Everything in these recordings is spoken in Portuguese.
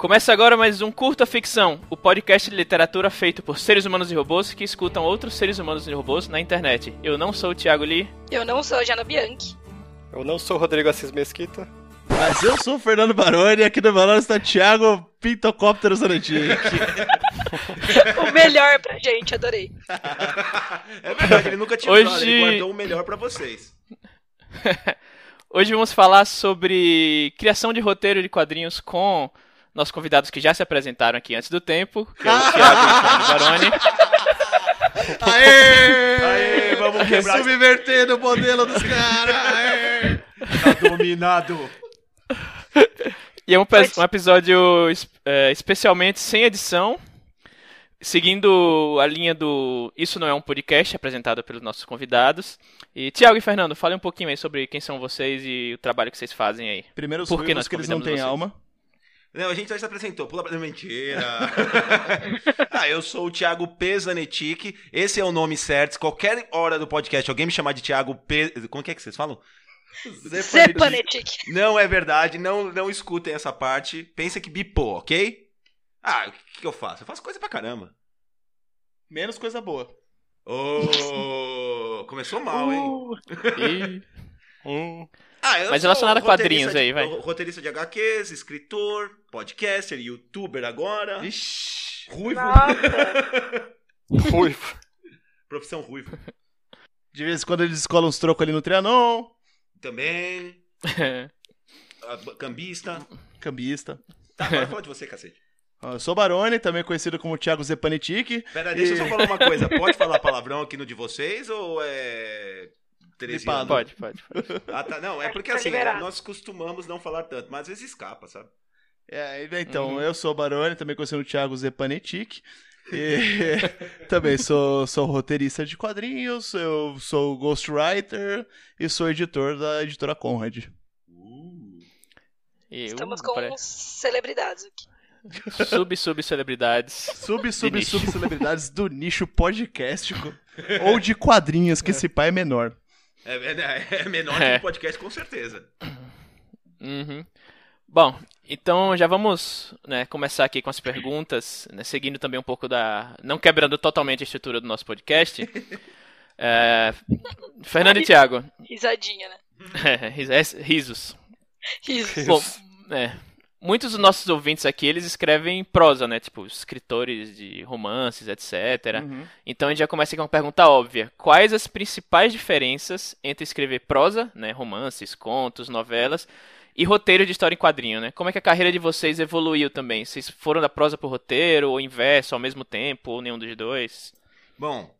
Começa agora mais um Curta Ficção, o podcast de literatura feito por seres humanos e robôs que escutam outros seres humanos e robôs na internet. Eu não sou o Thiago Lee. Eu não sou a Jana Bianchi. Eu não sou o Rodrigo Assis Mesquita. Mas eu sou o Fernando Baroni e aqui no balão está Thiago Pintocóptero o melhor pra gente, adorei. é verdade, ele nunca tinha Hoje... ele guardou o melhor pra vocês. Hoje vamos falar sobre criação de roteiro de quadrinhos com nossos convidados que já se apresentaram aqui antes do tempo, que é o Thiago e o Fernando Baroni. Aê! Aê, vamos quebrar Subvertendo o modelo dos caras! Tá dominado. E é um, um episódio é, especialmente sem edição, seguindo a linha do Isso Não é um Podcast, apresentado pelos nossos convidados. E Tiago e Fernando, falem um pouquinho aí sobre quem são vocês e o trabalho que vocês fazem aí. Primeiro, os Por que nós que eles não têm convidamos alma. Não, a gente já se apresentou. Pula pra mentira. ah, eu sou o Thiago Pesanetic. Esse é o nome certo. Qualquer hora do podcast, alguém me chamar de Thiago P. Como que é que vocês falam? Zepanetic. Não é verdade, não, não escutem essa parte. Pensa que bipou, ok? Ah, o que, que eu faço? Eu faço coisa pra caramba. Menos coisa boa. Oh, começou mal, hein? Uh, e... Hum. Ah, eu Mas relacionado a quadrinhos de- aí, vai. Roteirista de HQs, escritor, podcaster, youtuber agora. Ixi. Ruivo. Ruivo. Profissão ruivo. De vez em quando eles escolam uns trocos ali no Trianon. Também. ah, Cambista. Cambista. Tá, agora fala de você, cacete. Ó, Eu sou Baroni, também conhecido como Thiago Zepanetic. Pera, deixa eu só E- falar uma coisa. Pode falar palavrão aqui no de vocês ou é. Teresiano? pode, pode, pode. Ah, tá. Não, é porque Tá assim, liberado. nós costumamos não falar tanto, mas às vezes escapa, sabe? É, então, Uhum. eu sou o Baroni, também conhecido como Thiago Zepanetic. E também sou, sou roteirista de quadrinhos, eu sou ghostwriter e sou editor da editora Conrad. Uh. Estamos com pare- celebridades aqui. Sub, sub celebridades. Sub, sub, sub celebridades do nicho podcástico ou de quadrinhos, que esse pai é menor. É, é- é menor É. que o podcast, com certeza. Uhum. Bom, então já vamos né, começar aqui com as perguntas, né, seguindo também um pouco da. Não quebrando totalmente a estrutura do nosso podcast. É, Fernando e Thiago, Risadinha, né? é, é, risos. Isso. Bom, é, muitos dos nossos ouvintes aqui, eles escrevem prosa, né? Tipo, escritores de romances, etc. Uhum. Então a gente já começa com uma pergunta óbvia. Quais as principais diferenças entre escrever prosa, né, romances, contos, novelas, e roteiro de história em quadrinho, né? Como é que a carreira de vocês evoluiu também? Vocês foram da prosa pro roteiro, ou inverso, ao mesmo tempo, ou nenhum dos dois? Bom,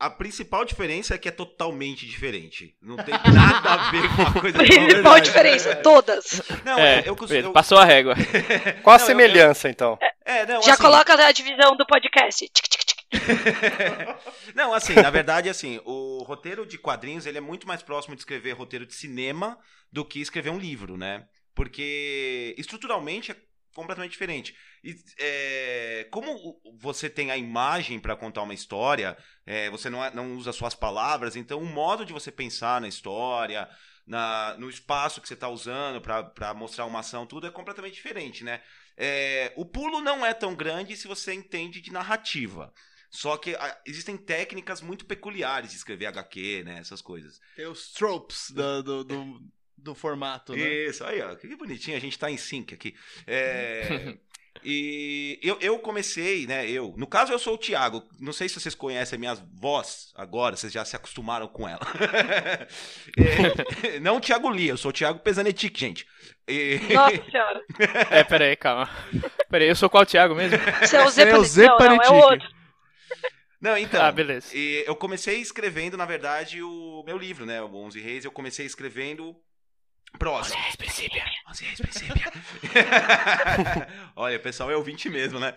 a principal diferença é que é totalmente diferente. Não tem nada a ver com uma coisa a Principal verdade. diferença, todas. Não, É, eu, costumo. beleza, eu- passou a régua. Qual a Não, eu- semelhança, então? É, não, Já assim, coloca a divisão do podcast. Tic, tic, tic. Não, assim, na verdade, assim, o roteiro de quadrinhos ele é muito mais próximo de escrever roteiro de cinema do que escrever um livro, né? Porque estruturalmente é completamente diferente. E, é, como você tem a imagem para contar uma história, é, você não, é- não usa suas palavras, então o modo de você pensar na história, na- no espaço que você está usando para mostrar uma ação, tudo é completamente diferente, né? É, o pulo não é tão grande se você entende de narrativa. Só que ah, existem técnicas muito peculiares de escrever HQ, né? Essas coisas. Tem os tropes do, do, do, do formato, né? Isso, aí, ó. Que bonitinho, a gente tá em sync aqui. É, e eu, eu comecei, né? Eu. No caso, eu sou o Thiago. Não sei se vocês conhecem a minha voz agora, vocês já se acostumaram com ela. É, não o Thiago Lee, eu sou o Thiago Pesanetic, gente. E- Nossa senhora. É, peraí, calma. Peraí, eu sou qual Thiago mesmo? Você é o Você é o. Não, não, é o outro. Não, então. Ah, beleza. E eu comecei escrevendo, na verdade, o meu livro, né? O Onze Reis. Eu comecei escrevendo prosa. Onze Reis Princípio. Olha, o pessoal é ouvinte mesmo, né?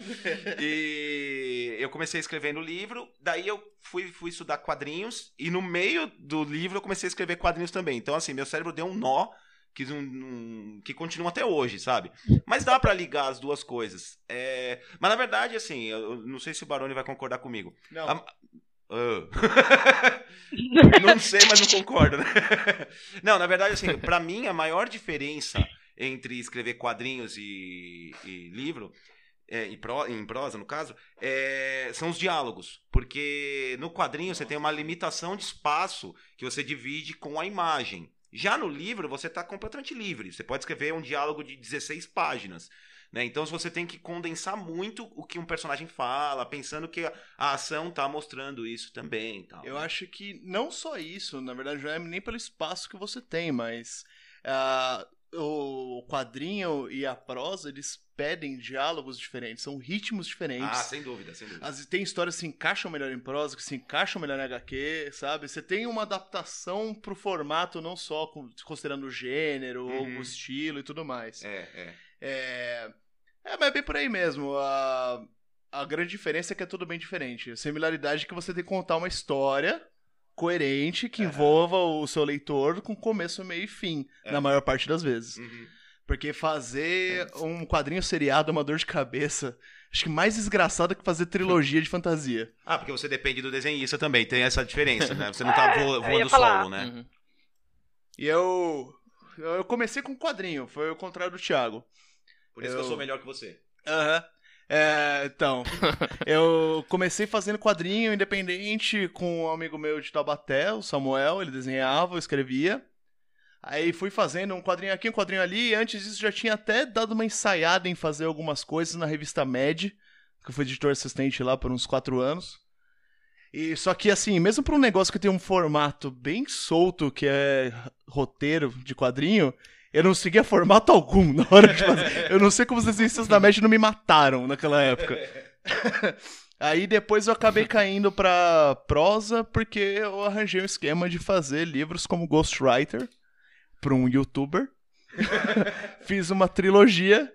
E eu comecei escrevendo o livro, daí eu fui, fui estudar quadrinhos, e no meio do livro eu comecei a escrever quadrinhos também. Então, assim, meu cérebro deu um nó que, não- não- que continua até hoje, sabe? Mas dá pra ligar as duas coisas. É, Mas na verdade, assim, eu eu não sei se o Baroni vai concordar comigo. Não. A- Ah. não sei, mas não concordo, né? Não, na verdade, assim, pra mim a maior diferença entre escrever quadrinhos e, e livro, é, em, pro- em prosa no caso, é, são os diálogos. Porque no quadrinho você tem uma limitação de espaço que você divide com a imagem. Já no livro você está completamente livre. Você pode escrever um diálogo de 16 páginas. Né? Então você tem que condensar muito o que um personagem fala, pensando que a, a ação tá mostrando isso também. Tal, Eu né? acho que não só isso, na verdade, não é nem pelo espaço que você tem, mas ah, o quadrinho e a prosa, eles pedem diálogos diferentes, são ritmos diferentes. Ah, sem dúvida, sem dúvida. As, tem histórias que se encaixam melhor em prosa, que se encaixam melhor em HQ, sabe? Você tem uma adaptação pro formato, não só considerando o gênero, ou Uhum. o estilo e tudo mais. É, é. É, é mas é bem por aí mesmo. A, a grande diferença é que é tudo bem diferente. A similaridade é que você tem que contar uma história coerente que envolva o seu leitor com começo, meio e fim, É. na maior parte das vezes. Uhum. Porque fazer um quadrinho seriado é uma dor de cabeça. Acho que mais desgraçado que fazer trilogia de fantasia. Ah, porque você depende do desenhista também, tem essa diferença, né? Você não tá É, vo- voando solo, né? Uhum. E eu. Eu comecei com quadrinho, foi o contrário do Thiago. Por isso que eu Eu- sou melhor que você. Aham. É, então, eu comecei fazendo quadrinho independente com um amigo meu de Taubaté, o Samuel, ele desenhava, eu escrevia. Aí fui fazendo um quadrinho aqui, um quadrinho ali, e antes disso já tinha até dado uma ensaiada em fazer algumas coisas na revista Med, que eu fui editor assistente lá por uns quatro anos. E só que assim, mesmo para um negócio que tem um formato bem solto, que é roteiro de quadrinho, eu não seguia formato algum na hora de fazer. Eu não sei como os desenhistas da Med não me mataram naquela época. Aí depois eu acabei caindo pra prosa porque eu arranjei um esquema de fazer livros como ghostwriter pra um youtuber. Fiz uma trilogia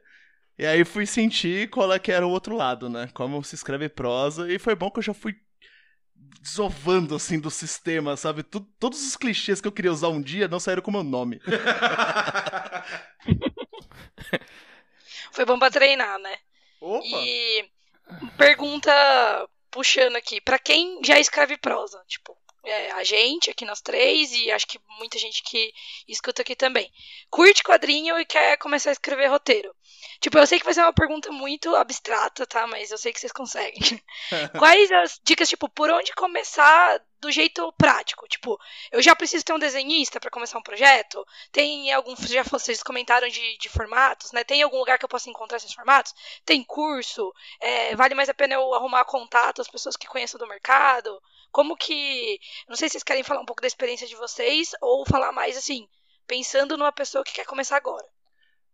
e aí fui sentir qual é que era o outro lado, né? Como se escreve prosa e foi bom que eu já fui desovando assim do sistema, sabe? Tu- todos os clichês que eu queria usar um dia não saíram com o meu nome. Foi bom pra treinar, né? Opa! E pergunta puxando aqui, pra quem já escreve prosa, tipo, é, a gente aqui nós três e acho que muita gente que escuta aqui também. Curte quadrinho e quer começar a escrever roteiro. Tipo, eu sei que vai ser uma pergunta muito abstrata, tá? Mas eu sei que vocês conseguem. Quais as dicas, tipo, por onde começar do jeito prático? Tipo, eu já preciso ter um desenhista pra começar um projeto? Tem algum. Já vocês comentaram de, de formatos, né? Tem algum lugar que eu possa encontrar esses formatos? Tem curso? É, vale mais a pena eu arrumar contato, as pessoas que conheço do mercado? Como que. Não sei se vocês querem falar um pouco da experiência de vocês ou falar mais assim, pensando numa pessoa que quer começar agora.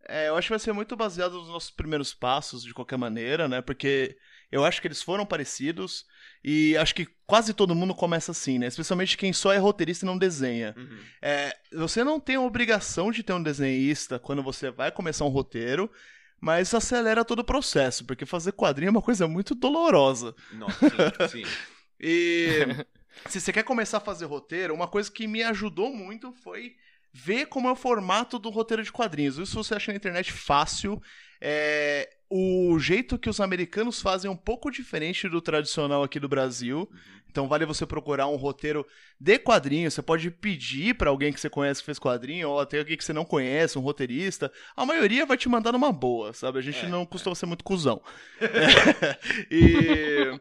É, eu acho que vai ser muito baseado nos nossos primeiros passos, de qualquer maneira, né? Porque eu acho que eles foram parecidos e acho que quase todo mundo começa assim, né? Especialmente quem só é roteirista e não desenha. Uhum. É, você não tem a obrigação de ter um desenhista quando você vai começar um roteiro, mas acelera todo o processo, porque fazer quadrinho é uma coisa muito dolorosa. Nossa, sim, sim. E se você quer começar a fazer roteiro, uma coisa que me ajudou muito foi ver como é o formato do roteiro de quadrinhos. Isso você acha na internet fácil. É, o jeito que os americanos fazem é um pouco diferente do tradicional aqui do Brasil. Então vale você procurar um roteiro de quadrinho. Você pode pedir pra alguém que você conhece que fez quadrinho, ou até alguém que você não conhece, um roteirista. A maioria vai te mandar numa boa, sabe? A gente É, não costuma ser muito cuzão. É, e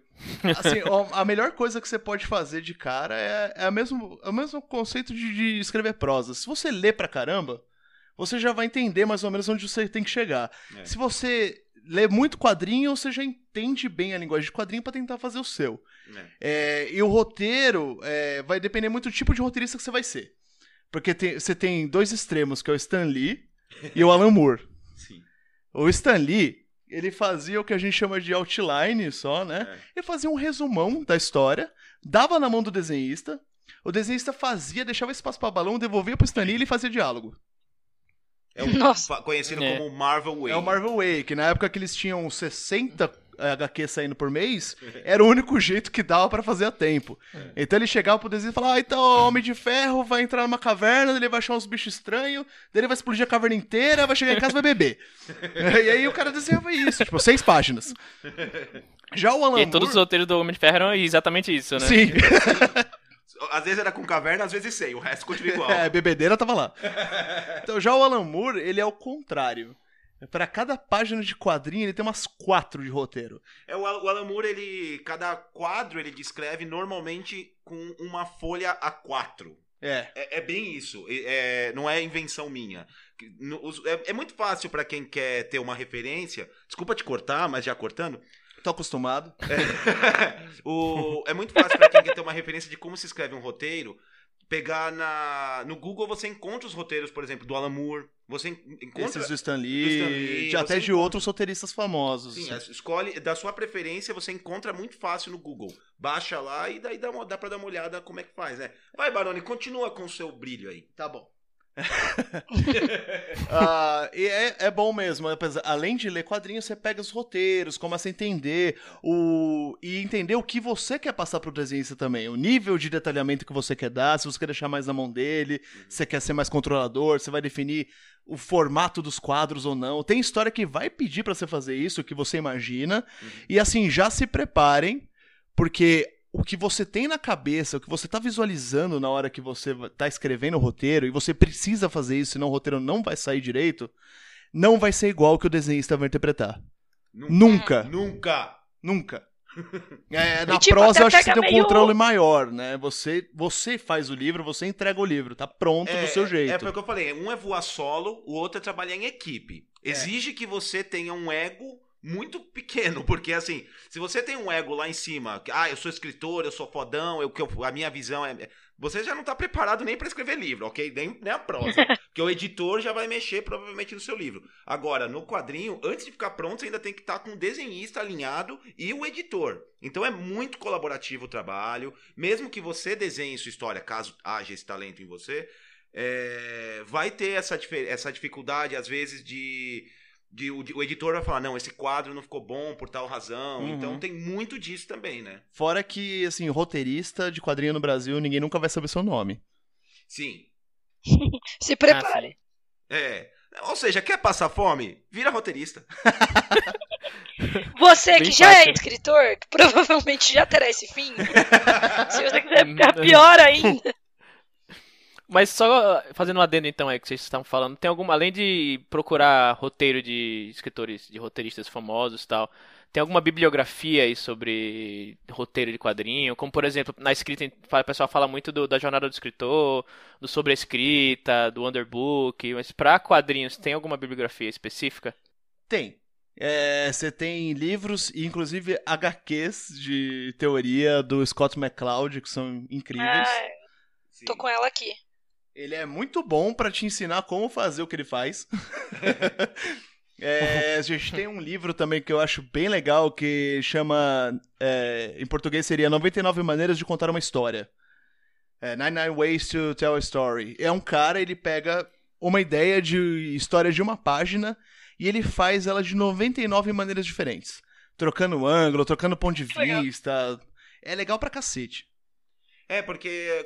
assim, a melhor coisa que você pode fazer de cara é, é, a mesmo, é o mesmo conceito de, de escrever prosa. Se você lê pra caramba, você já vai entender mais ou menos onde você tem que chegar. É. Se você lê muito quadrinho, você já entende bem a linguagem de quadrinho pra tentar fazer o seu. É. É, e o roteiro é, vai depender muito do tipo de roteirista que você vai ser. Porque tem- você tem dois extremos, que é o Stan Lee e o Alan Moore. Sim. O Stan Lee, ele fazia o que a gente chama de outline só, né? É. Ele fazia um resumão da história, dava na mão do desenhista, o desenhista fazia, deixava espaço pra balão, devolvia pro Stan Lee e ele fazia diálogo. É o Nossa. conhecido É. como Marvel Way. É o Marvel Way, que na época que eles tinham 60 HQ saindo por mês, era o único jeito que dava pra fazer a tempo. Então ele chegava pro desenho e falava, ah, então o Homem de Ferro vai entrar numa caverna, ele vai achar uns bichos estranhos, daí ele vai explodir a caverna inteira, vai chegar em casa e vai beber. e aí o cara desenhava isso, tipo, seis páginas. Já o Alan E todos os Moore... roteiros do Homem de Ferro eram exatamente isso, né? Sim. Às vezes era com caverna, às vezes sem. O resto continua igual. É, bebedeira tava lá. Então já o Alan Moore, ele é o contrário. Pra cada página de quadrinho, ele tem umas quatro de roteiro. É, o Al- o Alan Moore, ele, cada quadro ele descreve normalmente com uma folha A4. É. É, é bem isso. É- não é invenção minha. É, é muito fácil pra quem quer ter uma referência. Desculpa te cortar, mas já cortando. Tô acostumado. o, é muito fácil pra quem quer ter uma referência de como se escreve um roteiro. Pegar na. No Google você encontra os roteiros, por exemplo, do Alan Moore. Você en- encontra. Esses do Stan do Lee, Stan Lee, de- até você de encontra- outros roteiristas famosos. Sim, escolhe da sua preferência, você encontra muito fácil no Google. Baixa lá e daí dá, uma, dá pra dar uma olhada como é que faz, né? Vai, Baroni, continua com o seu brilho aí. Tá bom. Ah, e é, é bom mesmo. Além de ler quadrinhos, você pega os roteiros, começa a entender o e entender o que você quer passar pro desenhista também. O nível de detalhamento que você quer dar, se você quer deixar mais na mão dele, se você quer ser mais controlador, você vai definir o formato dos quadros ou não. Tem história que vai pedir pra você fazer isso, o que você imagina. E assim, já se preparem, porque o que você tem na cabeça, o que você tá visualizando na hora que você va- tá escrevendo o roteiro, e você precisa fazer isso, senão o roteiro não vai sair direito, não vai ser igual que o desenhista vai interpretar. Nunca. Nunca! Nunca. É, na tipo, prosa eu acho que você tem um meio- controle maior, né? Você, você faz o livro, você entrega o livro, tá pronto do seu jeito. É porque eu falei, um é voar solo, o outro é trabalhar em equipe. Exige que você tenha um ego muito pequeno, porque assim, se você tem um ego lá em cima, que, ah, eu sou escritor, eu sou fodão, eu, que eu- a minha visão é. Você já não tá preparado nem pra escrever livro, ok? Nem, nem a prosa. porque o editor já vai mexer provavelmente no seu livro. Agora, no quadrinho, antes de ficar pronto, você ainda tem que estar com o desenhista alinhado e o editor. Então é muito colaborativo o trabalho. Mesmo que você desenhe sua história, caso haja esse talento em você, é, vai ter essa, essa dificuldade, às vezes, de, de o, o editor vai falar, não, esse quadro não ficou bom por tal razão. Uhum. Então tem muito disso também, né? Fora que, assim, roteirista de quadrinho no Brasil, ninguém nunca vai saber seu nome. Sim. Se prepare. É. Ou seja, quer passar fome? Vira roteirista. Você Bem que já fácil. é escritor, que provavelmente já terá esse fim. Se você quiser ficar pior ainda. Mas só uh, fazendo um adendo então aí que vocês estavam falando, tem alguma, além de procurar roteiro de escritores, de roteiristas famosos e tal, tem alguma bibliografia aí sobre roteiro de quadrinho? Como por exemplo, na escrita o pessoal fala muito do- da jornada do escritor, do sobre a escrita, do underbook, mas pra quadrinhos tem alguma bibliografia específica? Tem. É, Você tem livros, e inclusive HQs de teoria do Scott McCloud, que são incríveis. Ah, tô com ela aqui. Ele é muito bom pra te ensinar como fazer o que ele faz. É, a gente tem um livro também que eu acho bem legal que chama. é, em português seria 99 Maneiras de Contar uma História. É, 99 Ways to Tell a Story. É um cara, ele pega uma ideia de história de uma página e ele faz ela de 99 maneiras diferentes. Trocando ângulo, trocando ponto de Legal. vista. É legal pra cacete. É, porque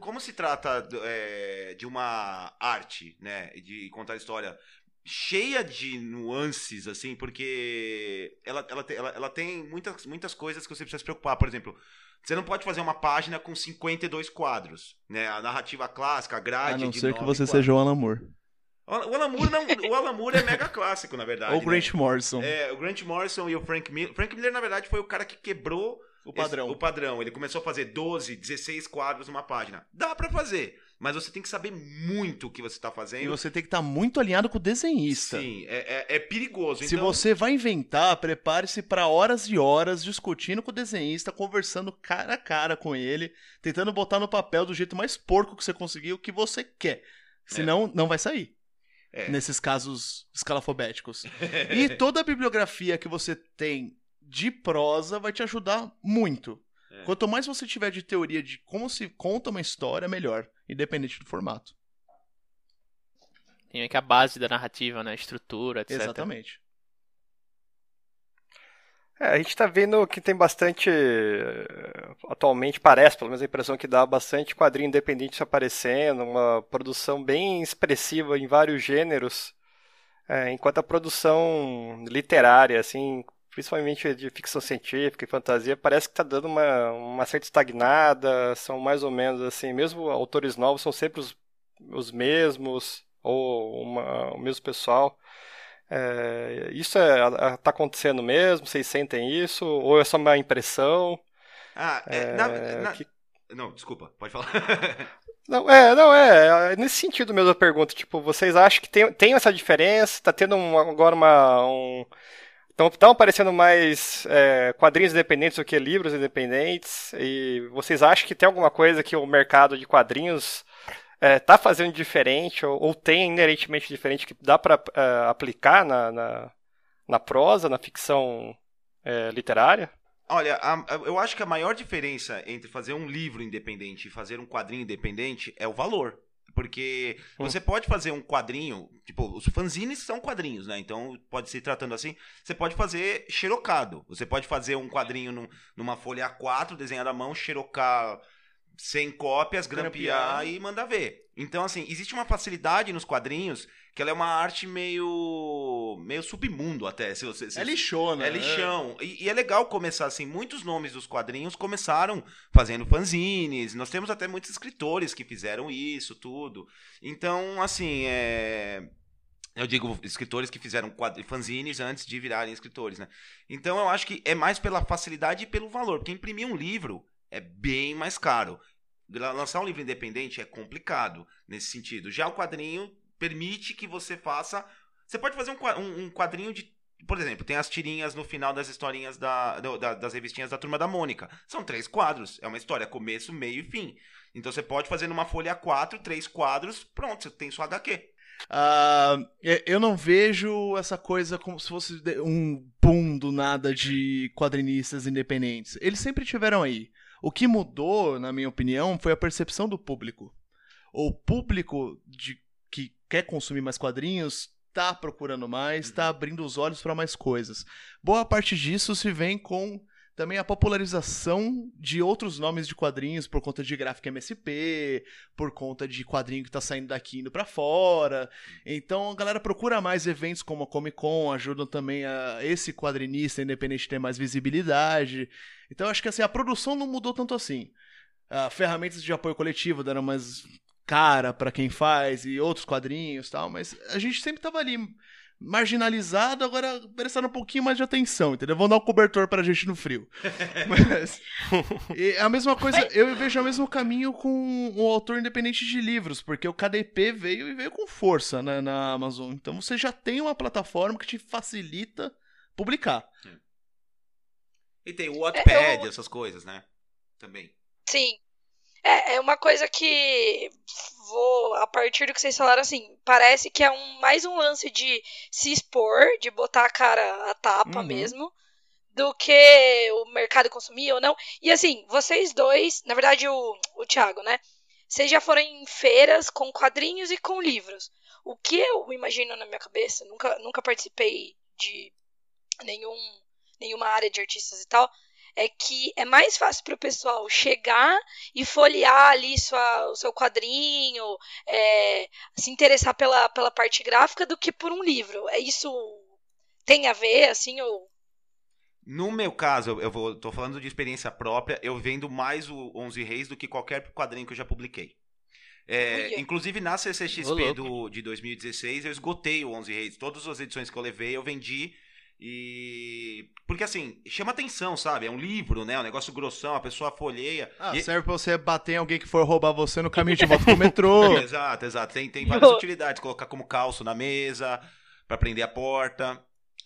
como se trata é, de uma arte, né, de contar história cheia de nuances, assim, porque ela, ela, te- ela, ela tem muitas, muitas coisas que você precisa se preocupar. Por exemplo, você não pode fazer uma página com 52 quadros, né? A narrativa clássica, a grade A não de ser que você quadros. seja o Alan Moore. O Alan Moore, não, o Alan Moore é mega clássico, na verdade. Ou né? Grant Morrison. É, o Grant Morrison e o Frank Miller. Frank Miller, na verdade, foi o cara que quebrou o padrão. esse- o padrão. Ele começou a fazer 12, 16 quadros numa página. Dá pra fazer, mas você tem que saber muito o que você tá fazendo. E você tem que estar muito alinhado com o desenhista. Sim, é, é- é perigoso. Se então, você vai inventar, prepare-se para horas e horas discutindo com o desenhista, conversando cara a cara com ele, tentando botar no papel do jeito mais porco que você conseguir o que você quer. Senão, não vai sair. É. Nesses casos escalafobéticos. e toda a bibliografia que você tem de prosa vai te ajudar muito. É. Quanto mais você tiver de teoria de como se conta uma história, melhor, independente do formato. Tem aqui a base da narrativa, né? Estrutura, etc. Exatamente. É, a gente tá vendo que tem bastante. eh, Atualmente parece, pelo menos a impressão que dá, bastante quadrinho independente aparecendo, uma produção bem expressiva em vários gêneros, é, enquanto a produção literária, assim, principalmente de ficção científica e fantasia, parece que está dando uma, uma certa estagnada, são mais ou menos assim, mesmo autores novos são sempre os, os mesmos, ou uma, o mesmo pessoal. É, isso está é, tá acontecendo mesmo? Vocês sentem isso? Ou é só uma impressão? Ah, é, é, na, na... Que... Não, desculpa, pode falar. Não, é, não, é, é, nesse sentido mesmo a pergunta, tipo, vocês acham que tem, tem essa diferença, tá tendo um, agora uma, um, estão aparecendo mais é, quadrinhos independentes do que livros independentes, e vocês acham que tem alguma coisa que o mercado de quadrinhos é, tá fazendo diferente, ou, ou, tem inerentemente diferente que dá para é, aplicar na, na, na, prosa, na ficção é, literária? Olha, a, a, eu acho que a maior diferença entre fazer um livro independente e fazer um quadrinho independente é o valor. Porque hum. você pode fazer um quadrinho, tipo, os fanzines são quadrinhos, né? Então, pode se tratando assim, você pode fazer xerocado. Você pode fazer um quadrinho num, numa folha A4, desenhado à mão, xerocar 100 cópias, grampear, grampear e mandar ver. Então, assim, existe uma facilidade nos quadrinhos que ela é uma arte meio meio submundo até. Se você, se, é lixona. É lixão. É. E, e, é legal começar assim. Muitos nomes dos quadrinhos começaram fazendo fanzines. Nós temos até muitos escritores que fizeram isso, tudo. Então, assim, é... Eu digo escritores que fizeram fanzines antes de virarem escritores, né? Então eu acho que é mais pela facilidade e pelo valor. Porque imprimir um livro é bem mais caro. Lançar um livro independente é complicado nesse sentido. Já o quadrinho permite que você faça. Você pode fazer um, quadrinho de. Por exemplo, tem as tirinhas no final das historinhas da, da, das revistinhas da Turma da Mônica. São três quadros. É uma história, começo, meio e fim. Então você pode fazer numa folha A4, três quadros, pronto, você tem sua HQ. Uh, ah, eu não vejo essa coisa como se fosse um boom do nada de quadrinistas independentes. Eles sempre tiveram aí. O que mudou, na minha opinião, foi a percepção do público. O público de que quer consumir mais quadrinhos está procurando mais, está uhum. abrindo os olhos para mais coisas. Boa parte disso se vem com também a popularização de outros nomes de quadrinhos por conta de gráfica MSP, por conta de quadrinho que está saindo daqui indo para fora. Então a galera procura mais eventos como a Comic Con, ajudam também a esse quadrinista independente ter mais visibilidade. Então acho que assim, a produção não mudou tanto assim. Uh, ferramentas de apoio coletivo deram mais cara para quem faz e outros quadrinhos tal, mas a gente sempre tava ali marginalizado, agora prestando um pouquinho mais de atenção, entendeu? Vão dar um cobertor pra gente no frio. Mas, é a mesma coisa, eu vejo o mesmo caminho com o autor independente de livros, porque o KDP veio e veio com força na Amazon. Então você já tem uma plataforma que te facilita publicar. E tem o Wattpad, é, eu... essas coisas, né? Também. Sim. É, é uma coisa que vou, a partir do que vocês falaram, assim, parece que é um, mais um lance de se expor, de botar a cara a tapa uhum. mesmo, do que o mercado consumir ou não. E assim, vocês dois, na verdade o, o Thiago, né? Vocês já foram em feiras com quadrinhos e com livros. O que eu imagino na minha cabeça, nunca, nunca participei de nenhum, nenhuma área de artistas e tal, é que é mais fácil para o pessoal chegar e folhear ali sua, o seu quadrinho, é, se interessar pela, pela parte gráfica do que por um livro. É isso tem a ver, assim, ou... No meu caso, eu vou, tô falando de experiência própria, eu vendo mais o Onze Reis do que qualquer quadrinho que eu já publiquei. É, inclusive na CCXP do, de 2016, eu esgotei o Onze Reis. Todas as edições que eu levei, eu vendi e. Porque assim, chama atenção, sabe? É um livro, né? Um negócio grossão, a pessoa folheia. Ah, e... serve pra você bater em alguém que for roubar você no caminho de volta pro metrô. exato, exato. Tem, tem várias utilidades. Colocar como calço na mesa, para prender a porta.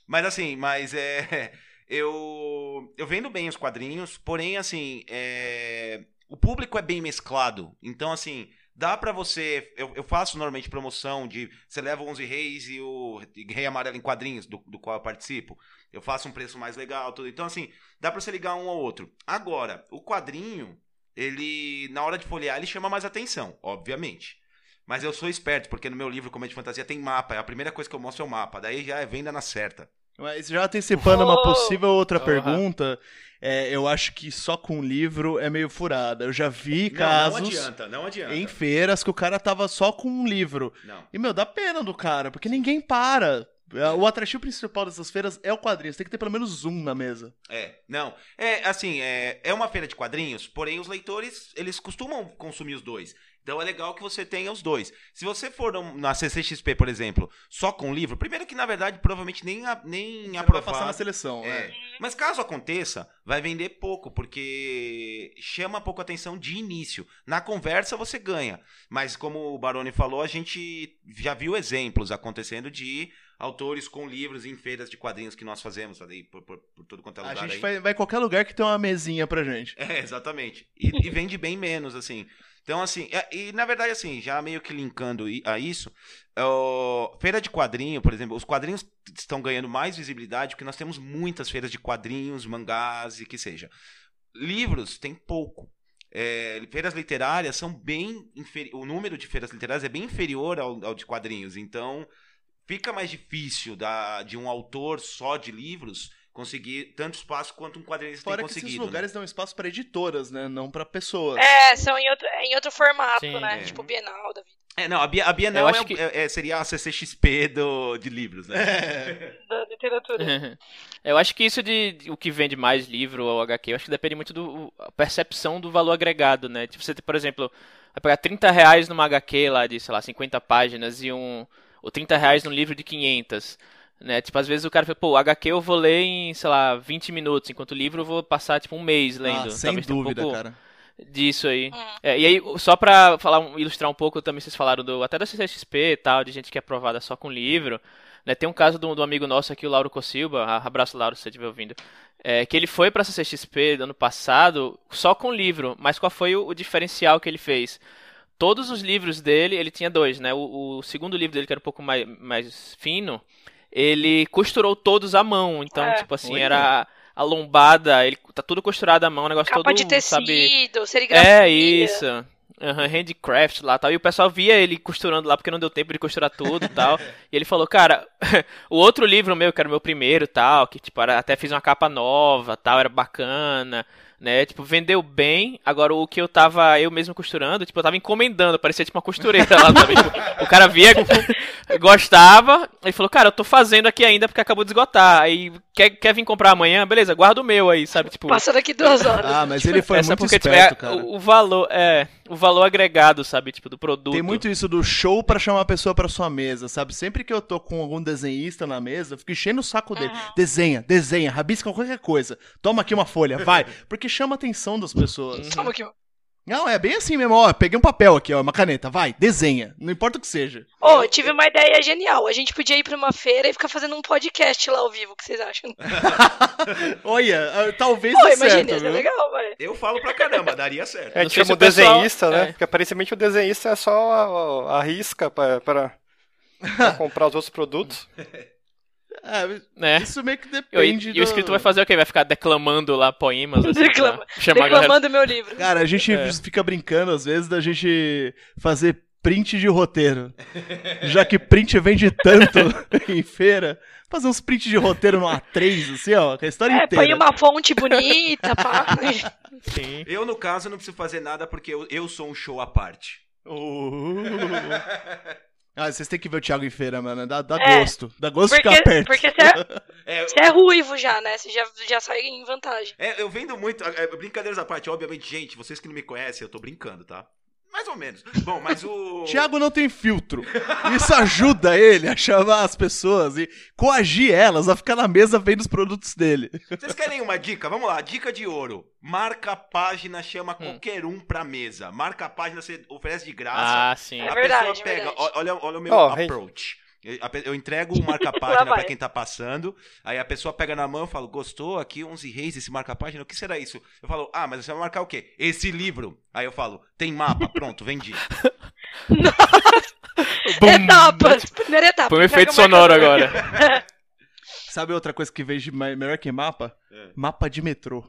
Mas assim, mas é. Eu. Eu vendo bem os quadrinhos, porém, assim. É... O público é bem mesclado. Então, assim Dá para você. Eu, eu, faço normalmente promoção de. Você leva 11 reis e o Rei Amarelo em quadrinhos, do, do qual eu participo. Eu faço um preço mais legal, tudo. Então, assim, dá pra você ligar um ao outro. Agora, o quadrinho, ele. Na hora de folhear, ele chama mais atenção, obviamente. Mas eu sou esperto, porque no meu livro Comédia de Fantasia tem mapa. É a primeira coisa que eu mostro é o mapa. Daí já é venda na certa. Mas já antecipando oh! uma possível outra uhum. pergunta, é, eu acho que só com livro é meio furada. Eu já vi casos. Não, adianta, não adianta. Em feiras que o cara tava só com um livro. Não. E, meu, dá pena do cara, porque ninguém para. É, O atrativo principal dessas feiras é o quadrinho. Você tem que ter pelo menos um na mesa. É, não. É, assim, é, é uma feira de quadrinhos, porém os leitores, eles costumam consumir os dois. Então é legal que você tenha os dois. Se você for na CCXP, por exemplo, só com livro, primeiro que na verdade provavelmente nem, a- nem Você não vai aprovado. passar na seleção, É. né? Mas caso aconteça, vai vender pouco, porque chama pouco atenção de início. Na conversa você ganha. Mas como o Baroni falou, a gente já viu exemplos acontecendo de autores com livros em feiras de quadrinhos que nós fazemos ali por, por- por todo quanto é A lugar gente aí. vai, vai em qualquer lugar que tem uma mesinha pra gente. É, exatamente. E, e vende bem menos, assim. Então, assim, é- e na verdade, assim, já meio que linkando a isso, ó, feira de quadrinho, por exemplo, os quadrinhos estão ganhando mais visibilidade porque nós temos muitas feiras de quadrinhos, mangás e que seja. Livros tem pouco. É, feiras literárias são bem o número de feiras literárias é bem inferior ao, ao de quadrinhos, então fica mais difícil da, de um autor só de livros conseguir tanto espaço quanto um quadrinista Fora tem que esses conseguido. né? lugares dão espaço pra editoras, né? Não pra pessoas. É, são em outro, em outro formato, Sim, né? é. Tipo Bienal da vida, É, não, a, Bia- a Bienal Eu acho é- que- é- é- seria a CCXP do, de livros, né? É. da literatura. Eu acho que isso de, de o que vende mais livro ou HQ, eu acho que depende muito da percepção do valor agregado, né? Tipo, você, tem, por exemplo, vai pagar 30 reais numa HQ lá de, sei lá, 50 páginas e um. Ou 30 reais num livro de 500. Né? Tipo, às vezes o cara fala, pô, HQ eu vou ler em, sei lá, 20 minutos, enquanto o livro eu vou passar, tipo, um mês lendo. Ah, sem Talvez um dúvida, pouco cara. disso aí. Hum. É, e aí, só pra falar, um- ilustrar um pouco, também vocês falaram do, até da CCXP e tal, de gente que é aprovada só com livro. Né? Tem um caso de um, de um amigo nosso aqui, o Lauro Cossilba, abraço Lauro se você estiver ouvindo, é, que ele foi pra CCXP do ano passado só com livro, mas qual foi o, o diferencial que ele fez? Todos os livros dele, ele tinha dois, né? O, o segundo livro dele, que era um pouco mais, mais fino, ele costurou todos à mão. Então, É. tipo assim, Olha. era a lombada, ele tá tudo costurado à mão, o negócio Capa todo, de tecido, sabe... serigrafia. É, isso. Uhum, handcraft lá e tal. E o pessoal via ele costurando lá porque não deu tempo de costurar tudo e tal. E ele falou, cara, o outro livro meu, que era o meu primeiro tal, que tipo, era, até fiz uma capa nova tal, era bacana, né? Tipo, vendeu bem. Agora o que eu tava eu mesmo costurando, tipo, eu tava encomendando, parecia tipo uma costureira lá também. Tipo, o cara via, gostava, e falou, cara, eu tô fazendo aqui ainda porque acabou de esgotar. Aí quer, quer vir comprar amanhã? Beleza, guarda o meu aí, sabe? Tipo, Passa daqui duas horas. Ah, mas ele foi muito porque, tipo, esperto, é, cara. O, o valor, é, o valor agregado, sabe, tipo, do produto. Tem muito isso do show pra chamar a pessoa pra sua mesa, sabe? Sempre que eu tô com algum desenhista na mesa, eu fico enchendo o saco dele. Desenha, desenha, rabisca qualquer coisa. Toma aqui uma folha, vai. Porque chama a atenção das pessoas. Toma aqui. Não, é bem assim mesmo, ó. Peguei um papel aqui, ó, uma caneta, vai, desenha. Não importa o que seja. Ô, tive uma ideia genial. A gente podia ir pra uma feira e ficar fazendo um podcast lá ao vivo. O que vocês acham? Olha, ah, talvez Pô, dê imagina, certo, isso é legal, velho. Eu falo pra caramba, daria certo. É, chama o o pessoal- desenhista, né? é. Porque aparentemente o desenhista é só a, a risca pra, pra- pra comprar os outros produtos. É, né? isso meio que E, depende e do... o escritor vai fazer o quê? Vai ficar declamando lá poemas, assim, Declama- a galera. Meu livro. Cara, a gente É. fica brincando às vezes da gente fazer print de roteiro. Já que print vende tanto em feira, fazer uns prints de roteiro no A3, assim, ó, com a história É, inteira. põe uma fonte bonita, pá. Sim. Eu, no caso, não preciso fazer nada porque eu, eu sou um show à parte. Uh. Ah, vocês têm que ver o Thiago em feira, mano. Dá, dá É. gosto. Dá gosto de Porque, ficar perto. porque você é, É, você é ruivo já, né? Você já, já sai em vantagem. é, eu vendo muito. é, brincadeiras à parte, obviamente, gente, vocês que não me conhecem, eu tô brincando, tá? Mais ou menos. Bom, mas o. Thiago não tem filtro. Isso ajuda ele a chamar as pessoas e coagir elas a ficar na mesa vendo os produtos dele. Vocês querem uma dica? Vamos lá, dica de ouro. Marca a página, chama qualquer um pra mesa. Marca a página, você oferece de graça. Ah, sim. É a verdade, pessoa é pega, verdade. olha, olha o meu Ó, approach. Eu- entrego o marca-página pra quem tá passando, aí a pessoa pega na mão e fala, gostou? Aqui 11 reis esse marca-página, o que será isso? Eu falo, ah, mas você vai marcar o quê? Esse livro. Aí eu falo, tem mapa, pronto, vendi. Etapas. Primeira etapa. Põe um efeito sonoro agora. Sabe outra coisa que vejo me- melhor que mapa? É. Mapa de metrô.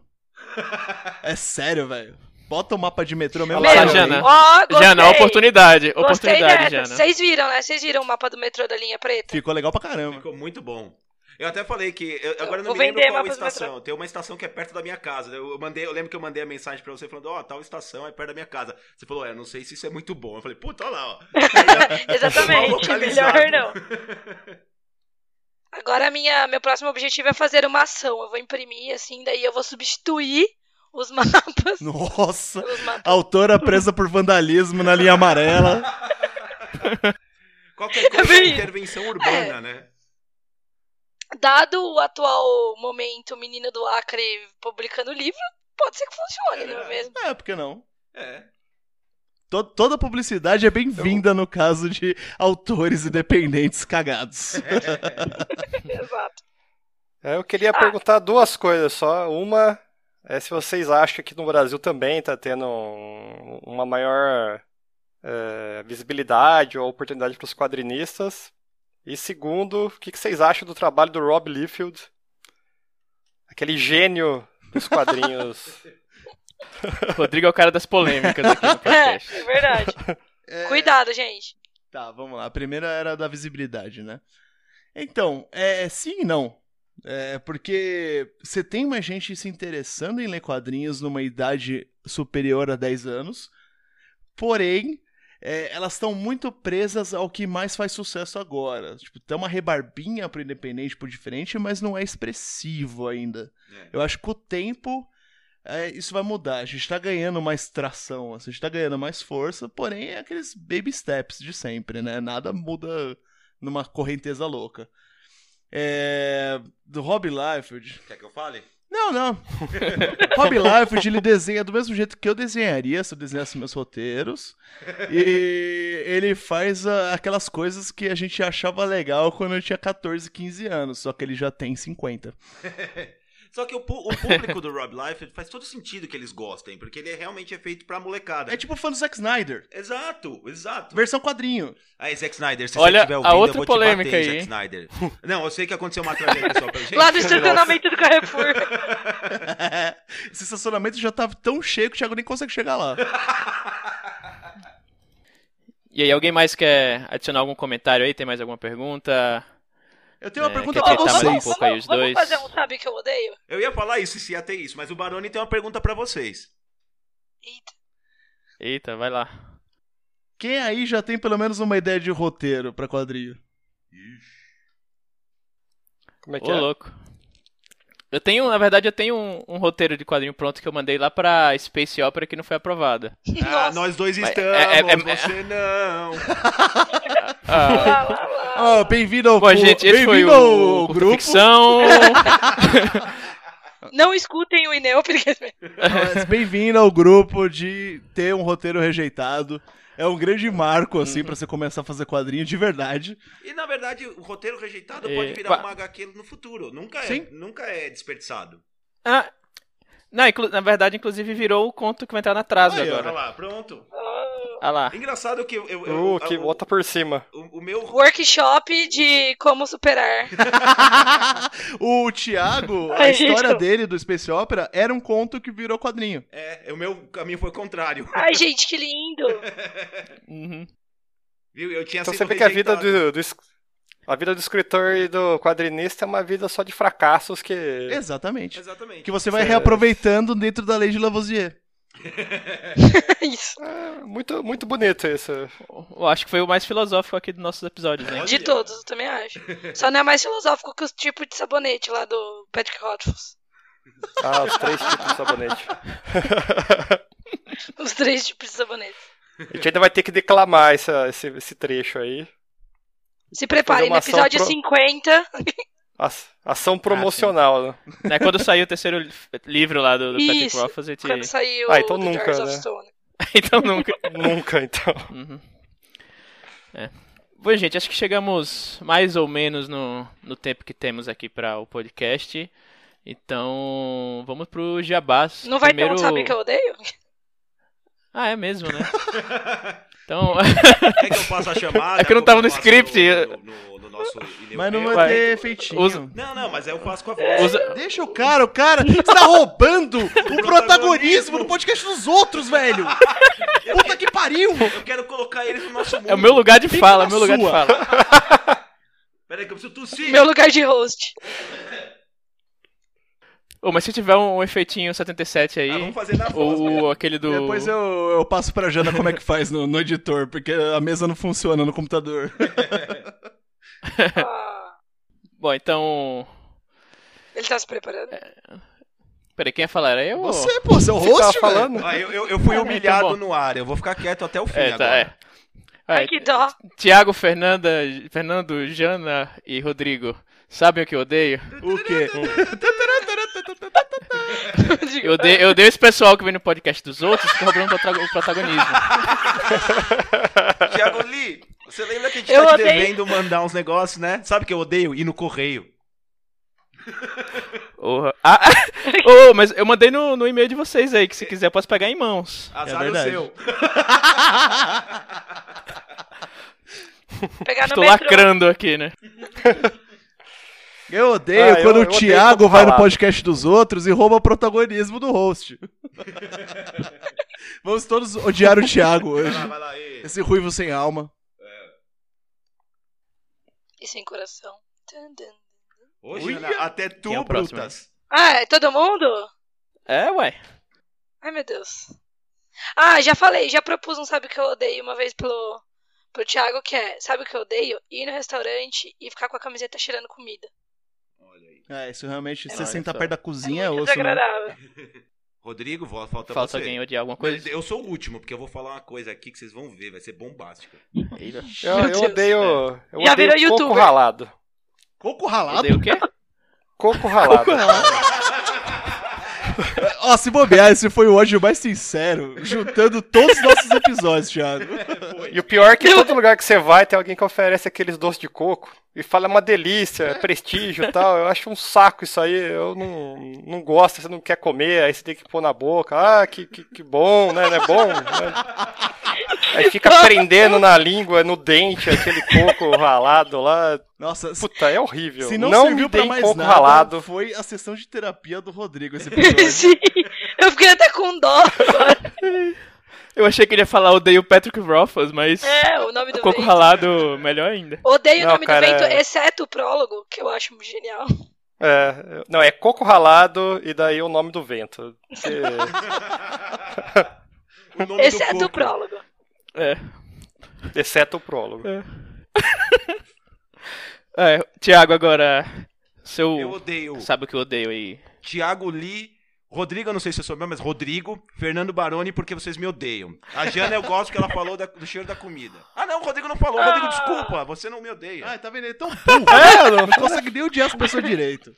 É sério, velho. Bota o mapa de metrô mesmo. Olha Jana. Gostei. Jana, oportunidade. Gostei Oportunidade. Jana. Vocês viram, né? Vocês viram o mapa do metrô da linha preta? Ficou legal pra caramba. Ficou muito bom. Eu até falei que. eu- agora eu não me lembro qual estação. Tem uma estação que é perto da minha casa. Eu, mandei, eu lembro que eu mandei a mensagem pra você falando, ó, tal estação é perto da minha casa. Você falou, é, não sei se isso é muito bom. Eu falei, puta, olha lá, ó. Exatamente. Melhor não. Agora minha, meu próximo objetivo é fazer uma ação. Eu vou imprimir, assim, daí eu vou substituir os mapas. Nossa! Mapas. Autora presa por vandalismo na linha amarela. Qualquer coisa é intervenção urbana, é. né? Dado o atual momento, menina do Acre publicando livro, pode ser que funcione, é. não é mesmo? É, por que não? É. Toda publicidade é bem-vinda então... no caso de autores independentes cagados. Exato. É, eu queria ah. perguntar duas coisas só. Uma é se vocês acham que no Brasil também está tendo um, uma maior é, visibilidade ou oportunidade para os quadrinistas. E segundo, o que, que vocês acham do trabalho do Rob Liefeld? Aquele gênio dos quadrinhos. Rodrigo é o cara das polêmicas aqui no podcast. É, é verdade. É... Cuidado, gente. Tá, vamos lá. A primeira era da visibilidade, né? Então, é sim e não. É, porque você tem mais gente se interessando em ler quadrinhos numa idade superior a 10 anos, porém, é, elas estão muito presas ao que mais faz sucesso agora. Tipo, tem uma rebarbinha pro independente por diferente, mas não é expressivo ainda. É. Eu acho que o tempo é, isso vai mudar. A gente tá ganhando mais tração, assim, a gente tá ganhando mais força, porém é aqueles baby steps de sempre, né? Nada muda numa correnteza louca. É... Do Rob Liefeld. Quer que eu fale? Não, não. Rob Liefeld, ele desenha do mesmo jeito que eu desenharia se eu desenhasse meus roteiros. E ele faz a, aquelas coisas que a gente achava legal quando eu tinha 14, 15 anos, só que ele já tem 50. Só que o, o público do Rob Life faz todo sentido que eles gostem, porque ele é realmente é feito pra molecada. É tipo fã do Zack Snyder. Exato, exato. Versão quadrinho. Aí, Zack Snyder, se Olha, você estiver ouvindo, a outra eu vou polêmica te bater, aí. Zack Snyder. Não, eu sei que aconteceu uma tragédia só pra gente. Lá no estacionamento do Carrefour. Esse estacionamento já tava tão cheio que o Thiago nem consegue chegar lá. E aí, alguém mais quer adicionar algum comentário aí? Tem mais alguma pergunta? Eu tenho uma é, pergunta pra vocês. Um pouco aí os dois. Vamos fazer um sabe que eu odeio? Eu ia falar isso se ia ter isso, mas o Baroni tem uma pergunta para vocês. Eita. Eita, vai lá. Quem aí já tem pelo menos uma ideia de roteiro pra quadrinho? Ixi. Como é que Ô, é? louco. Eu tenho, na verdade, eu tenho um, um, roteiro de quadrinho pronto que eu mandei lá pra Space Opera que não foi aprovada. Ah, nós dois estamos, é, é, é, você não. ah, oh, bem-vindo ao, Bom, gente, esse foi o, o grupo. Ficção. Não escutem o Ineu, porque... Bem-vindo ao grupo de ter um roteiro rejeitado. É um grande marco, assim, uhum. para você começar a fazer quadrinho de verdade. E, na verdade, o roteiro rejeitado é... pode virar uma HQ no futuro. Nunca é, nunca é desperdiçado. Ah, não, na verdade, inclusive, virou o conto que vai entrar na atraso Aí, agora. Olha lá, pronto. Ah lá. Engraçado que eu. eu, eu uh, que bota por cima. O, o, meu. Workshop de como superar. o Thiago, a história gente... dele do Space Opera era um conto que virou quadrinho. É, o meu caminho foi o contrário. Ai, gente, que lindo. uhum. Viu? Eu tinha então você vê que a vida do, do, a vida do escritor e do quadrinista é uma vida só de fracassos que. Exatamente. Exatamente. Que você vai reaproveitando dentro da lei de Lavoisier. isso. É, muito, muito bonito isso. Eu acho que foi o mais filosófico aqui dos nossos episódios, hein? De todos, eu também acho. Só não é mais filosófico que o tipo de sabonete lá do Patrick Rothfuss. Ah, os três tipos de sabonete. os três tipos de sabonete. A gente ainda vai ter que declamar essa, esse, esse trecho aí. Se preparem, no episódio pro... 50. Ação promocional, ah, né? Quando saiu o terceiro livro lá do, do Patrick Rothfuss, a gente... quando saiu ah, então nunca, né? então nunca. nunca, então. Uhum. É. Bom, gente, acho que chegamos mais ou menos no, no tempo que temos aqui para o podcast. Então, vamos pro Jabás. Não vai Primeiro... ter um Sabe Que Eu Odeio? Ah, é mesmo, né? Então. Quer que eu faça a chamada? É que eu não tava no script. No, no, no nosso mas não vai ter feitinho. Usa... Não, não, mas aí eu faço com a voz. Usa... Deixa o cara, o cara. Você tá roubando o protagonismo do podcast dos outros, velho. Puta que pariu. Eu quero colocar eles no nosso mundo. É o meu lugar de fala, é o meu lugar de fala. Peraí que eu preciso tossir. Meu lugar de host. Oh, mas se tiver um efeitinho 77 aí. Ah, vamos fazer na voz, Ou aquele do. Depois eu, eu passo pra Jana como é que faz no, no editor, porque a mesa não funciona no computador. ah. Bom, então. Ele tá se preparando. Peraí, quem ia falar? Era eu? ou- Você, pô, seu host, velho. falando? Ah, eu, eu, eu fui Ah, humilhado então no ar. Eu vou ficar quieto até o fim É, tá, agora. é. Ai, É, que dó. Tiago, Fernanda, Fernando, Jana e Rodrigo. Sabem o que eu odeio? O quê? Eu odeio, eu odeio esse pessoal que vem no podcast dos outros e fica roubando o protago- o protagonismo. Tiago Lee, você lembra que a gente Eu tá te odeio. devendo mandar uns negócios, né? Sabe que eu odeio? Ir no correio. Porra. Ah, oh, mas eu mandei no, no e-mail de vocês aí, que se quiser posso pegar em mãos. Azar É o verdade. seu. Pegar no Estou metrô. lacrando aqui, né? Eu odeio Ah, quando eu o Thiago vai no podcast dos outros e rouba o protagonismo do host. Vamos todos odiar o Thiago hoje. Vai lá, vai lá. ê. Esse ruivo sem alma. E sem coração. Hoje, Uia. Ana, até tu, Quem é próximo, Brutas. Ah, é todo mundo? É, ué. Ai, meu Deus. Ah, já falei, já propus um sabe o que eu odeio uma vez pro, pro Thiago, que é, sabe o que eu odeio? Ir no restaurante e ficar com a camiseta cheirando comida. É, isso realmente, É, você senta só. perto da cozinha, é Muito osso, né? desagradável. Rodrigo, falta, Falta você. alguém odiar alguma coisa? Eu sou o último, porque eu vou falar uma coisa aqui que vocês vão ver, vai ser bombástica. Eu, eu odeio. Eu Já odeio coco youtuber. ralado. Coco ralado? Odeio o quê? Coco ralado. Ó, se bobear, esse foi o ódio mais sincero, juntando todos os nossos episódios, Thiago. E o pior é que todo lugar que você vai tem alguém que oferece aqueles doces de coco e fala é uma delícia, é prestígio e tal. Eu acho um saco isso aí. Eu não, não gosto, você não quer comer, aí você tem que pôr na boca. Ah, que, que, que bom, né? Não é bom? né? Aí fica prendendo na língua, no dente, aquele coco ralado lá. Nossa, Puta, é horrível. se não, me serviu pra mais coco nada, ralado. foi a sessão de terapia do Rodrigo esse episódio. Sim, eu fiquei até com dó. Eu achei que ele ia falar odeio Patrick Rothfuss, mas É, o nome do coco vento. ralado melhor ainda. Odeio o Não, nome cara, do vento, é- exceto o prólogo, que eu acho genial. É, não, é coco ralado e daí o nome do vento. Porque- O nome Exceto do o prólogo. É. exceto o prólogo. É, Tiago, agora. Seu. Eu odeio Sabe o que eu odeio aí? Tiago Lee, Rodrigo, eu não sei se eu souber, mas Rodrigo, Fernando Baroni, porque vocês me odeiam. A Jana, eu gosto que ela falou da- do cheiro da comida. Ah, não, o Rodrigo não falou. Rodrigo, Ah. desculpa, você não me odeia. Ah, tá vendo? Ele é tão burro. É, não- Não consegue nem odiar as pessoas direito.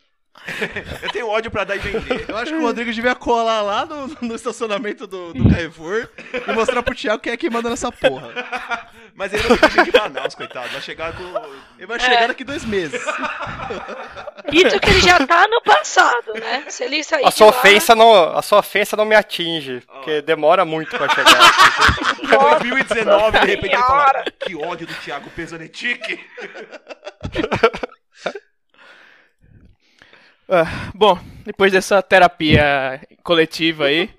Eu tenho ódio pra dar e vender. Eu acho que o Rodrigo devia colar lá no, no estacionamento do, do Carrefour e mostrar pro Thiago quem é que manda nessa porra. Mas ele não tem de Manaus, coitado. Vai chegar com. Ele vai chegar daqui dois meses. Isso que ele já tá no passado, né? Se ele sair A sua lá- ofensa não, a sua ofensa não me atinge, porque demora muito pra chegar. 2019, de repente ele fala, que ódio do Thiago Pesanetic. Ah, bom, depois dessa terapia coletiva aí,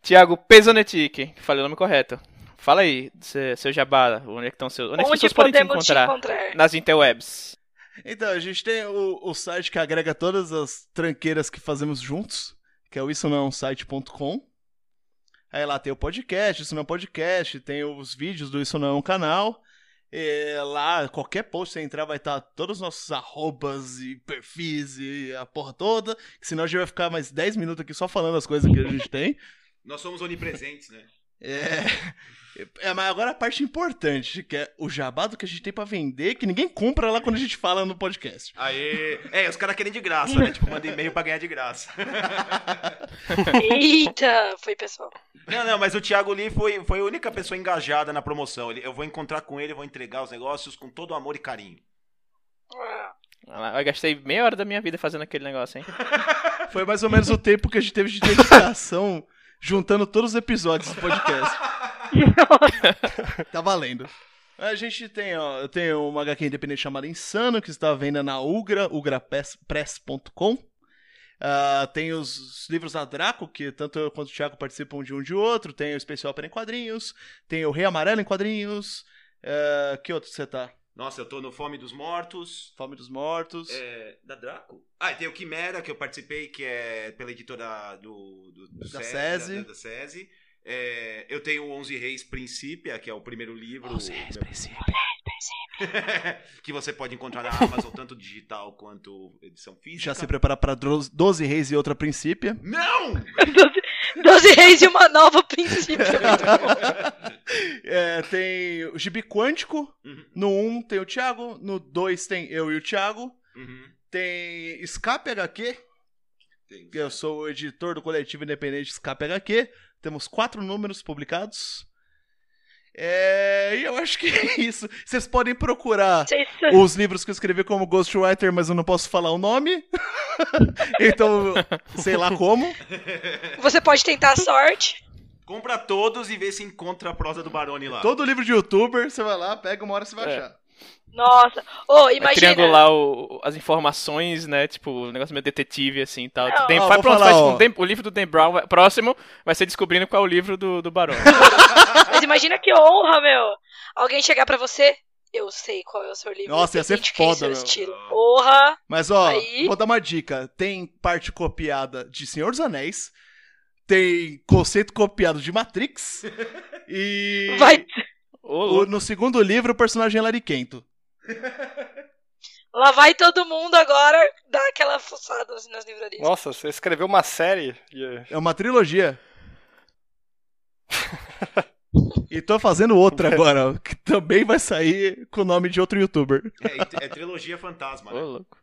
Tiago Pesonetic, falei o nome correto. Fala aí, seu, jabá, onde é que estão seus. Onde, é que as Onde pessoas podem te podemos te encontrar? encontrar? Nas interwebs. Então, a gente tem o, o site que agrega todas as tranqueiras que fazemos juntos, que é o isso não é um site.com. Aí lá tem o podcast, isso não é um podcast, tem os vídeos do Isso Não é um Canal. E lá, qualquer post que você entrar vai estar todos os nossos arrobas e perfis e a porra toda. Que senão a gente vai ficar mais 10 minutos aqui só falando as coisas que a gente tem. Nós somos onipresentes, né? É, é, mas agora a parte importante, que é o jabado que a gente tem pra vender, que ninguém compra lá quando a gente fala no podcast. Aê! É, os caras querem de graça, né? Tipo, manda e-mail pra ganhar de graça. Eita, foi pessoal. Não, não, mas o Thiago Lee foi, foi a única pessoa engajada na promoção. Ele- eu vou encontrar com ele, vou entregar os negócios com todo amor e carinho. Ah, Eu gastei meia hora da minha vida fazendo aquele negócio, hein? Foi mais ou menos o tempo que a gente teve de dedicação juntando todos os episódios do podcast. tá valendo. A gente tem, ó, eu tenho uma HQ independente chamada Insano, que está à venda na Ugra, ugrapress.com. Ah, tem os livros da Draco, que tanto eu quanto o Thiago participam de um de outro. Tem o Especial Opera em Quadrinhos. Tem o Rei Amarelo em Quadrinhos. Ah, que outro você tá? Nossa, eu tô no Fome dos Mortos. Fome dos Mortos. É, da Draco? Ah, e tem o Quimera, que eu participei, que é pela editora do, do, do Da SESI. Da, da SESI. É, eu tenho o Onze Reis Princípia, que é o primeiro livro. Onze Reis Princípia. que você pode encontrar na Amazon, tanto digital quanto edição física. Já se preparar pra 12 reis e outra princípio. Não! 12 reis e uma nova princípio. É, tem o Gibi Quântico. Uhum. No 1 tem o Thiago. No 2 tem eu e o Thiago. Uhum. Tem Escape HQ. Tem- Eu sou o editor do coletivo independente Escape HQ. Temos quatro números publicados. É, e eu acho que é isso. Vocês podem procurar os livros que eu escrevi como Ghostwriter, mas eu não posso falar o nome. então, sei lá como. Você pode tentar a sorte. Compra todos e vê se encontra a prosa do Barone lá. Todo livro de youtuber, você vai lá, pega uma hora você vai É. achar. Nossa. Ô, Vai imagina. triangular o- as informações, né? Tipo, um negócio meio detetive, assim, tal. Não. Dan- Ó, vai, pronto, falar, um Dan- o livro do Dan Brown, vai- próximo, vai ser descobrindo qual é o livro do, do Barão. Mas imagina que honra, meu. Alguém chegar pra você. Eu sei qual é o seu livro. Nossa, ia ser foda, seu meu. estilo. Porra. Mas ó, Aí- vou dar uma dica. Tem parte copiada de Senhor dos Anéis. Tem conceito copiado de Matrix. E Vai. O- no segundo livro o personagem é Lariquento. Lá vai todo mundo agora dar aquela fuçada assim, nas livrarias. Nossa, você escreveu uma série de... É uma trilogia. e tô fazendo outra agora, que também vai sair com o nome de outro youtuber. É, é trilogia fantasma, Ô, né? louco.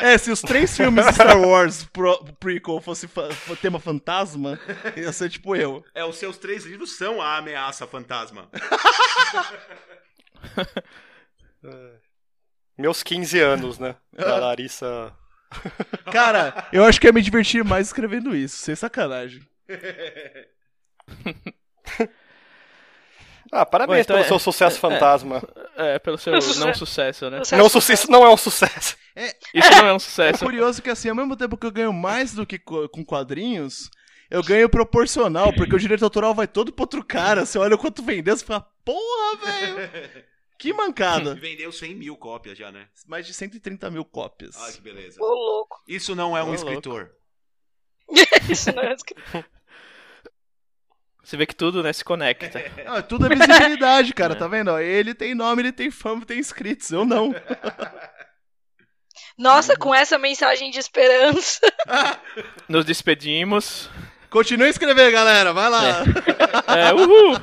É, se os três filmes de Star Wars pro, prequel fosse fa- tema fantasma, ia ser tipo eu. É, os seus três livros são a ameaça fantasma. Meus 15 anos, né? Da Larissa. Cara, eu acho que ia me divertir mais escrevendo isso, sem sacanagem. Ah, parabéns Bom, então pelo é- seu sucesso é- fantasma. É, pelo seu não sucesso, né? Sucesso Não, sucesso não é um sucesso. Isso não é um É sucesso. curioso que assim, ao mesmo tempo que eu ganho mais do que co- com quadrinhos, eu ganho proporcional, porque o direito autoral vai todo pro outro cara. Você olha o quanto vendeu, você fala, porra, velho! Que mancada! Vendeu 100 mil cópias já, né? Mais de 130 mil cópias. Ah, que beleza. Ô, louco. Isso não é um Ô, escritor. Isso não é. Você vê que tudo, né, se conecta. Ah, tudo é visibilidade, cara, tá vendo? Ele tem nome, ele tem fama, tem inscritos, eu não. Nossa, com essa mensagem de esperança. Nos despedimos. Continue a escrever, galera, vai lá. É, uhul!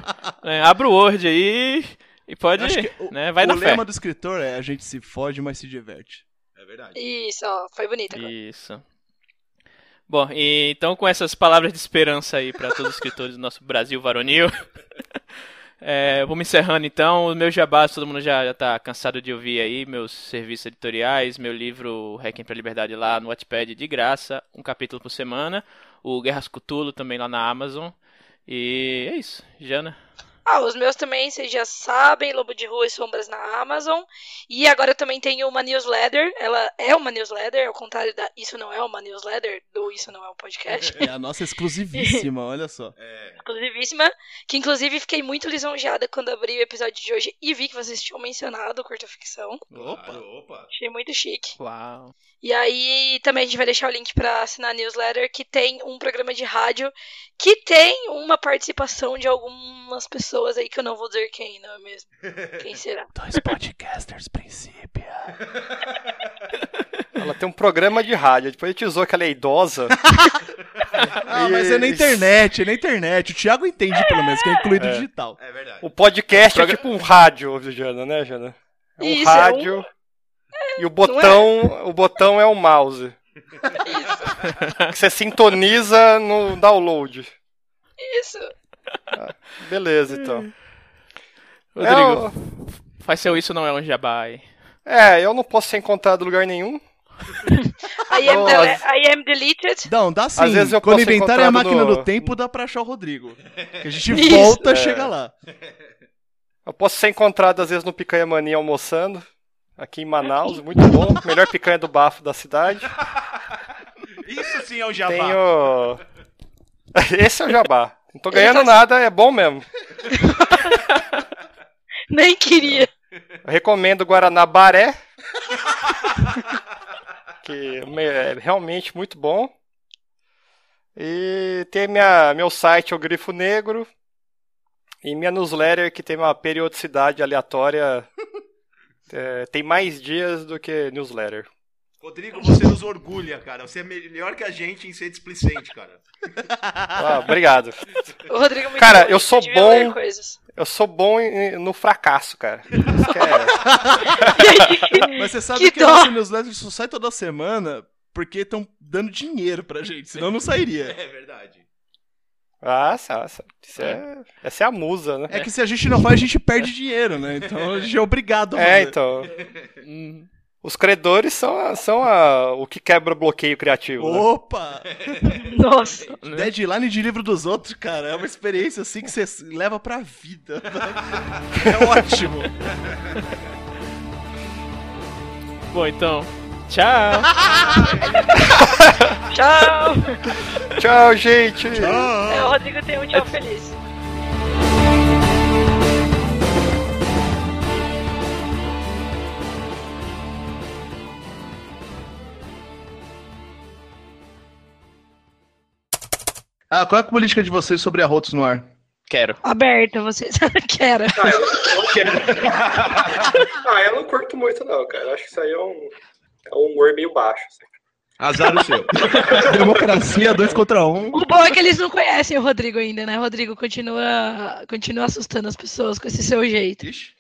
É, abre o Word aí e pode, Acho que o, né, vai o na fé. lema do escritor é a gente se fode, mas se diverte. É verdade. Isso, ó. Foi bonito agora. Isso. Bom, e então com essas palavras de esperança aí para todos os escritores do nosso Brasil varonil, é, vou me encerrando então. Os meus jabás, todo mundo já, já tá cansado de ouvir aí, meus serviços editoriais, meu livro Requiem pra Liberdade lá no Wattpad de graça, um capítulo por semana, o Guerras Cutulo também lá na Amazon. E é isso, Jana. Ah, os meus também, vocês já sabem, Lobo de Rua e Sombras na Amazon. E agora eu também tenho uma newsletter. Ela é uma newsletter, ao contrário da Isso Não É Uma Newsletter, do Isso Não É Um Podcast. É a nossa exclusivíssima, olha só. É. exclusivíssima. Que inclusive fiquei muito lisonjeada quando abri o episódio de hoje e vi que vocês tinham mencionado curta ficção. Opa. Opa. Achei muito chique. Uau. E aí também a gente vai deixar o link pra assinar a newsletter, que tem um programa de rádio que tem uma participação de algumas pessoas aí que eu não vou dizer quem, não é mesmo? Quem será? Dois podcasters, princípio. Ela tem um programa de rádio. Depois a gente usou que ela é idosa. Ah, mas é na internet, é na internet. O Thiago entende, pelo menos, que é incluído É. digital. É verdade. O podcast Progra- é tipo um rádio, Jana, né, Jana? É um Isso, é um- rádio. E o botão, o botão é o mouse. Que você sintoniza no download. Isso. Beleza, então. Rodrigo, faz seu isso não é um jabá aí. É, eu não posso ser encontrado em lugar nenhum. I am, I am deleted. Não, dá sim. Às vezes eu Quando inventarem a máquina no- do tempo, dá pra achar o Rodrigo. Que a gente Isso. volta, É. chega lá. Eu posso ser encontrado às vezes no Picanha Mania almoçando. Aqui em Manaus, muito bom. Melhor picanha do bafo da cidade. Isso sim é o jabá. Tenho. Esse é o jabá. Não tô ganhando nada, é bom mesmo. Nem queria. Eu recomendo Guaraná Baré. que é realmente muito bom. E tem minha, meu site, o Grifo Negro. Em minha newsletter, que tem uma periodicidade aleatória, é, tem mais dias do que newsletter. Rodrigo, você nos orgulha, cara. Você é melhor que a gente em ser displicente, cara. Ah, obrigado. O Rodrigo muito Cara, bom, eu sou devia bom-. Eu sou bom em- no fracasso, cara. É- Mas você sabe Que que, a dó. nossa newsletter só sai toda semana porque estão dando dinheiro pra gente, senão não sairia. É verdade. Nossa, nossa. Isso é... Essa é a musa, né? É que se a gente não faz, a gente perde dinheiro, né? Então a gente é obrigado a fazer. É, então. Hum. Os credores são, a- são a- o que quebra bloqueio criativo. né? Opa! Nossa. Né? Deadline de livro dos outros, cara, é uma experiência assim que você leva pra vida. É ótimo. Bom, então. Tchau. Tchau. Tchau, gente! É, o Rodrigo tem um tchau feliz. Ah, qual é a política de vocês sobre arrotos no ar? Quero. Aberta, vocês. Quero. Ah, eu não quero. ah, eu não curto muito, não, cara. Acho que isso aí é um, é um humor meio baixo. assim. Azar o seu. Democracia, dois contra um. O bom é que eles não conhecem o Rodrigo ainda, né? Rodrigo continua, continua assustando as pessoas com esse seu jeito. Ixi.